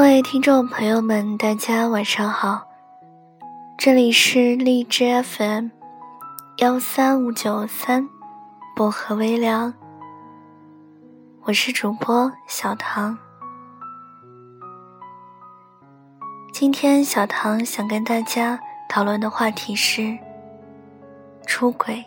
各位听众朋友们，大家晚上好，这里是荔枝 FM 幺三五九三薄荷微凉，我是主播小唐。今天小唐想跟大家讨论的话题是出轨。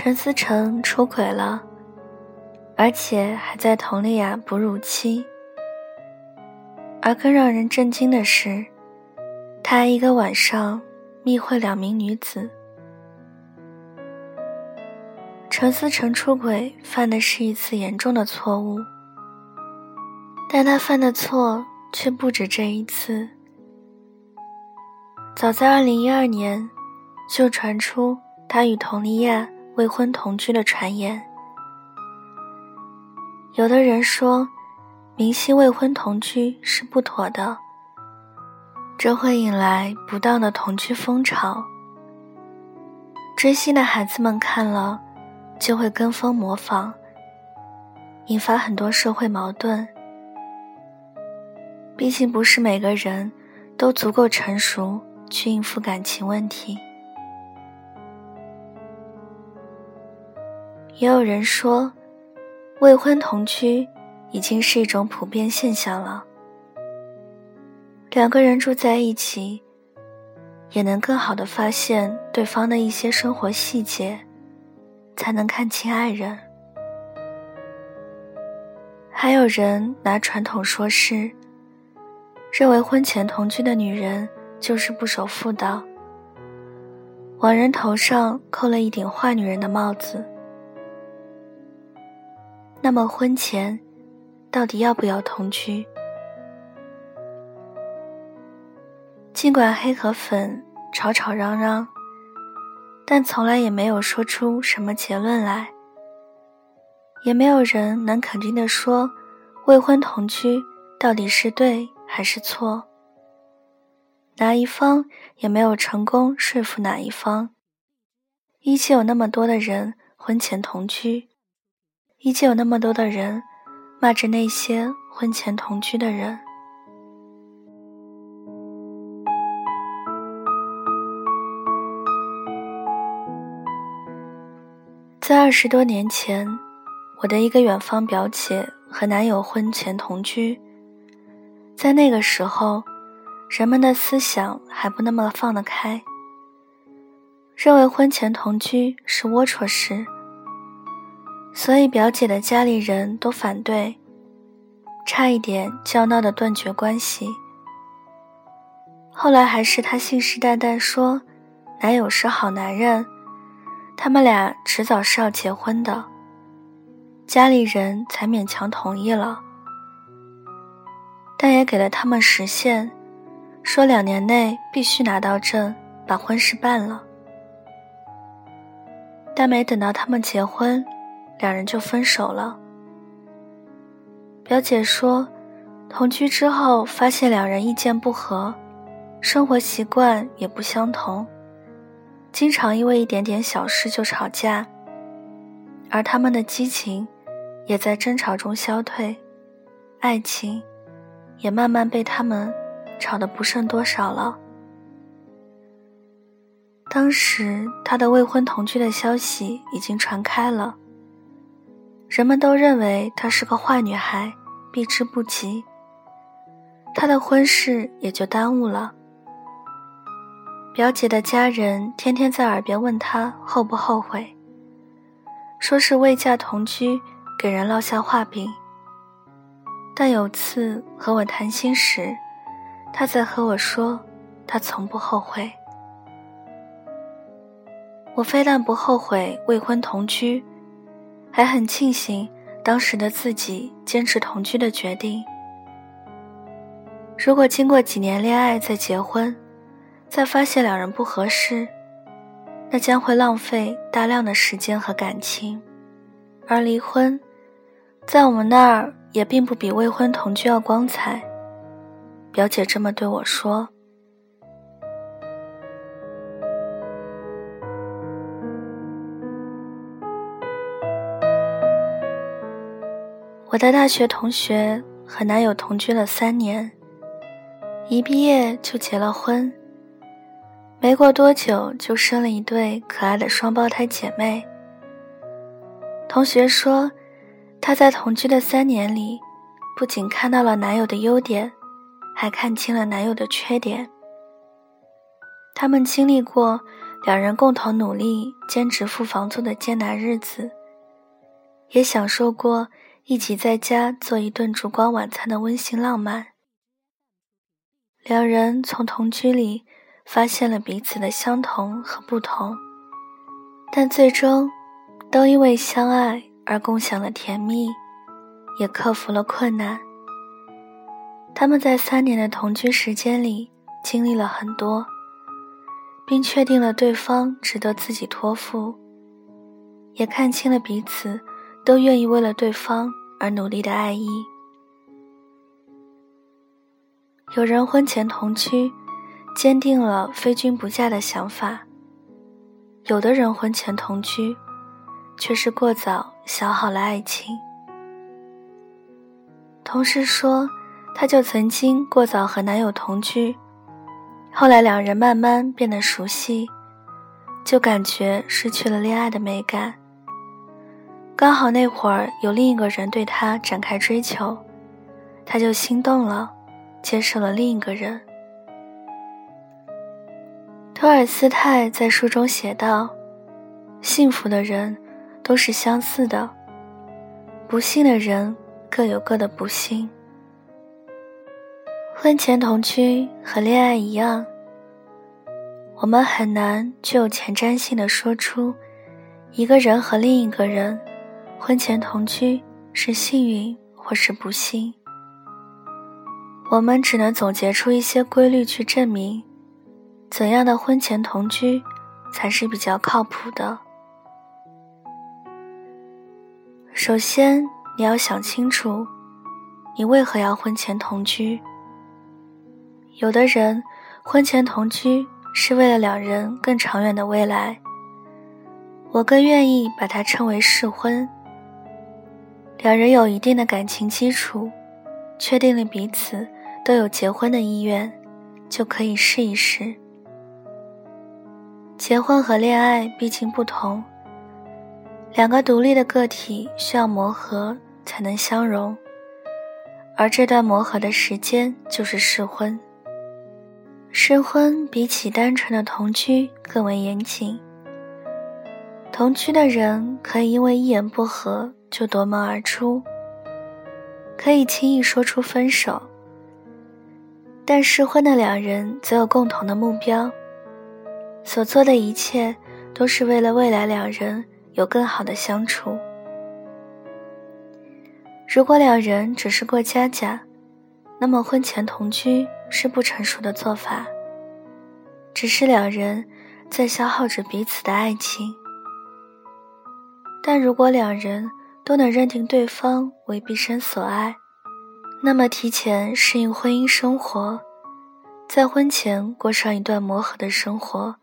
陈思诚出轨了，而且还在佟丽娅哺乳期。而更让人震惊的是，他一个晚上密会两名女子。陈思诚出轨犯的是一次严重的错误，但他犯的错却不止这一次。早在二零一二年，就传出他与佟丽娅。未婚同居的传言，有的人说，明星未婚同居是不妥的，这会引来不当的同居风潮。追星的孩子们看了，就会跟风模仿，引发很多社会矛盾。毕竟不是每个人都足够成熟去应付感情问题。也有人说，未婚同居已经是一种普遍现象了。两个人住在一起，也能更好的发现对方的一些生活细节，才能看清爱人。还有人拿传统说事，认为婚前同居的女人就是不守妇道，往人头上扣了一顶坏女人的帽子。那么婚前，到底要不要同居？尽管黑和粉吵吵嚷嚷，但从来也没有说出什么结论来。也没有人能肯定的说，未婚同居到底是对还是错。哪一方也没有成功说服哪一方。依旧有那么多的人婚前同居。依旧有那么多的人骂着那些婚前同居的人。在二十多年前，我的一个远方表姐和男友婚前同居。在那个时候，人们的思想还不那么放得开，认为婚前同居是龌龊事。所以表姐的家里人都反对，差一点就要闹得断绝关系。后来还是她信誓旦旦说，男友是好男人，他们俩迟早是要结婚的，家里人才勉强同意了。但也给了他们时限，说两年内必须拿到证，把婚事办了。但没等到他们结婚。两人就分手了。表姐说，同居之后发现两人意见不合，生活习惯也不相同，经常因为一点点小事就吵架，而他们的激情也在争吵中消退，爱情也慢慢被他们吵得不剩多少了。当时，他的未婚同居的消息已经传开了。人们都认为她是个坏女孩，避之不及。她的婚事也就耽误了。表姐的家人天天在耳边问她后不后悔，说是未嫁同居给人落下画饼。但有次和我谈心时，她在和我说，她从不后悔。我非但不后悔未婚同居。还很庆幸当时的自己坚持同居的决定。如果经过几年恋爱再结婚，再发现两人不合适，那将会浪费大量的时间和感情。而离婚，在我们那儿也并不比未婚同居要光彩。表姐这么对我说。我的大学同学和男友同居了三年，一毕业就结了婚，没过多久就生了一对可爱的双胞胎姐妹。同学说，她在同居的三年里，不仅看到了男友的优点，还看清了男友的缺点。他们经历过两人共同努力、兼职付房租的艰难日子，也享受过。一起在家做一顿烛光晚餐的温馨浪漫。两人从同居里发现了彼此的相同和不同，但最终都因为相爱而共享了甜蜜，也克服了困难。他们在三年的同居时间里经历了很多，并确定了对方值得自己托付，也看清了彼此。都愿意为了对方而努力的爱意。有人婚前同居，坚定了非君不嫁的想法；有的人婚前同居，却是过早消耗了爱情。同事说，她就曾经过早和男友同居，后来两人慢慢变得熟悉，就感觉失去了恋爱的美感。刚好那会儿有另一个人对他展开追求，他就心动了，接受了另一个人。托尔斯泰在书中写道：“幸福的人都是相似的，不幸的人各有各的不幸。”婚前同居和恋爱一样，我们很难具有前瞻性的说出一个人和另一个人。婚前同居是幸运或是不幸，我们只能总结出一些规律去证明，怎样的婚前同居才是比较靠谱的。首先，你要想清楚，你为何要婚前同居。有的人婚前同居是为了两人更长远的未来，我更愿意把它称为试婚。两人有一定的感情基础，确定了彼此都有结婚的意愿，就可以试一试。结婚和恋爱毕竟不同，两个独立的个体需要磨合才能相融，而这段磨合的时间就是试婚。试婚比起单纯的同居更为严谨，同居的人可以因为一言不合。就夺门而出，可以轻易说出分手。但适婚的两人则有共同的目标，所做的一切都是为了未来两人有更好的相处。如果两人只是过家家，那么婚前同居是不成熟的做法，只是两人在消耗着彼此的爱情。但如果两人，都能认定对方为毕生所爱，那么提前适应婚姻生活，在婚前过上一段磨合的生活，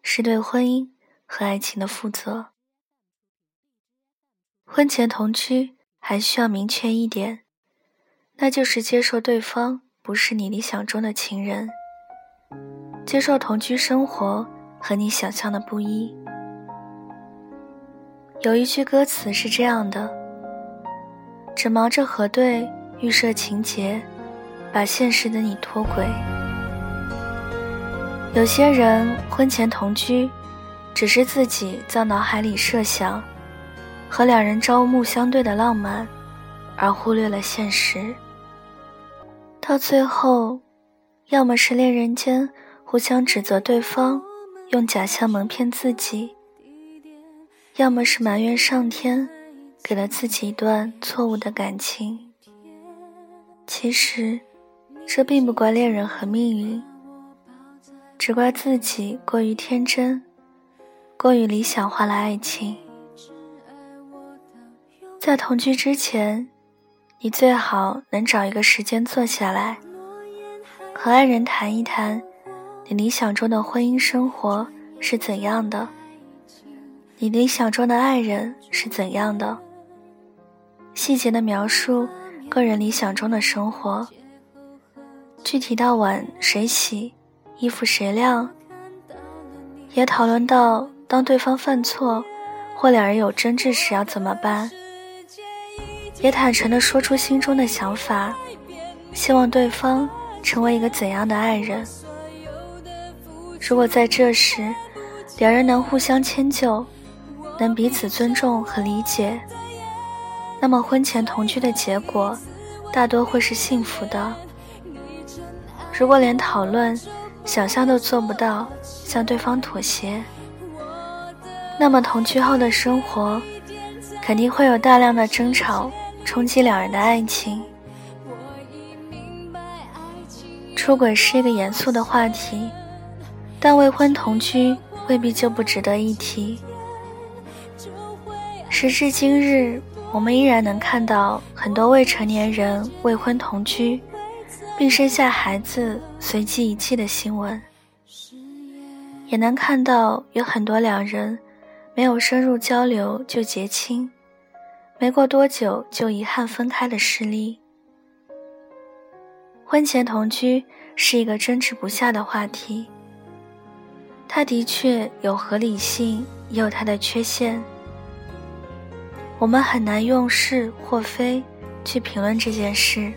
是对婚姻和爱情的负责。婚前同居还需要明确一点，那就是接受对方不是你理想中的情人，接受同居生活和你想象的不一。有一句歌词是这样的：“只忙着核对预设情节，把现实的你脱轨。”有些人婚前同居，只是自己在脑海里设想和两人朝暮相对的浪漫，而忽略了现实。到最后，要么是恋人间互相指责对方，用假象蒙骗自己。要么是埋怨上天给了自己一段错误的感情，其实这并不怪恋人和命运，只怪自己过于天真，过于理想化了爱情。在同居之前，你最好能找一个时间坐下来，和爱人谈一谈，你理想中的婚姻生活是怎样的。你理想中的爱人是怎样的？细节的描述个人理想中的生活，具体到碗谁洗，衣服谁晾，也讨论到当对方犯错或两人有争执时要怎么办，也坦诚地说出心中的想法，希望对方成为一个怎样的爱人。如果在这时，两人能互相迁就，能彼此尊重和理解，那么婚前同居的结果，大多会是幸福的。如果连讨论、想象都做不到向对方妥协，那么同居后的生活，肯定会有大量的争吵，冲击两人的爱情。出轨是一个严肃的话题。但未婚同居未必就不值得一提。时至今日，我们依然能看到很多未成年人未婚同居，并生下孩子随即遗弃的新闻，也能看到有很多两人没有深入交流就结亲，没过多久就遗憾分开的事例。婚前同居是一个争执不下的话题。它的确有合理性，也有它的缺陷。我们很难用是或非去评论这件事，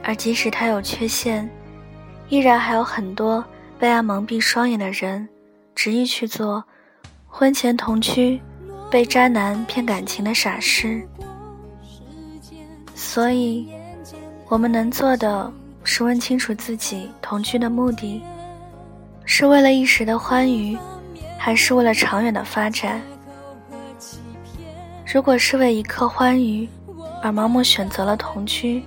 而即使它有缺陷，依然还有很多被爱蒙蔽双眼的人，执意去做婚前同居、被渣男骗感情的傻事。所以，我们能做的是问清楚自己同居的目的。是为了一时的欢愉，还是为了长远的发展？如果是为一刻欢愉而盲目选择了同居，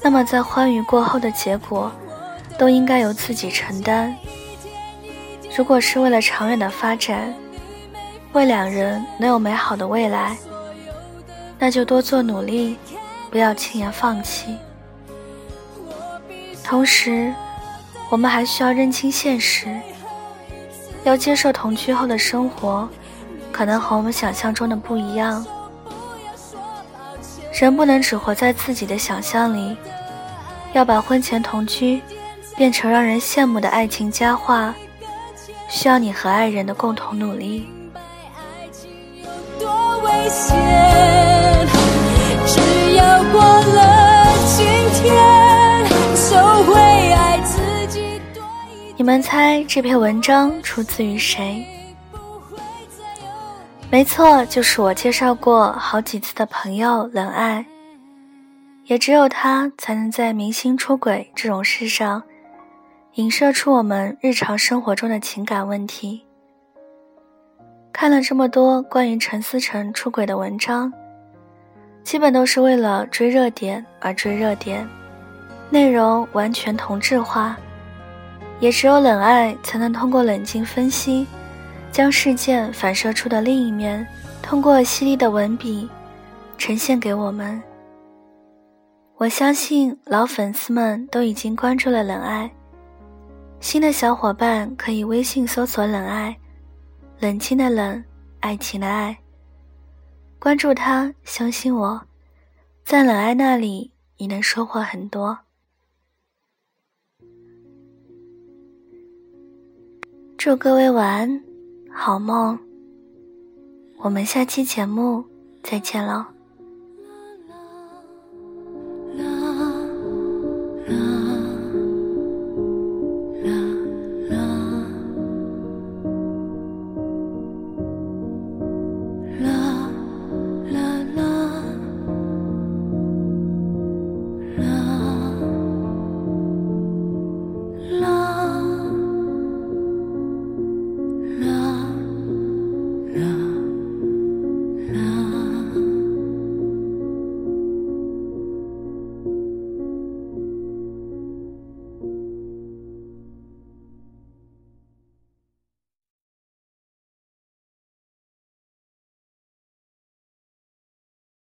那么在欢愉过后的结果，都应该由自己承担。如果是为了长远的发展，为两人能有美好的未来，那就多做努力，不要轻言放弃。同时。我们还需要认清现实，要接受同居后的生活，可能和我们想象中的不一样。人不能只活在自己的想象里，要把婚前同居变成让人羡慕的爱情佳话，需要你和爱人的共同努力。你们猜这篇文章出自于谁？没错，就是我介绍过好几次的朋友冷爱。也只有他才能在明星出轨这种事上，影射出我们日常生活中的情感问题。看了这么多关于陈思诚出轨的文章，基本都是为了追热点而追热点，内容完全同质化。也只有冷爱才能通过冷静分析，将事件反射出的另一面，通过犀利的文笔呈现给我们。我相信老粉丝们都已经关注了冷爱，新的小伙伴可以微信搜索“冷爱”，冷清的冷，爱情的爱。关注他，相信我，在冷爱那里，你能收获很多。祝各位晚安，好梦。我们下期节目再见了。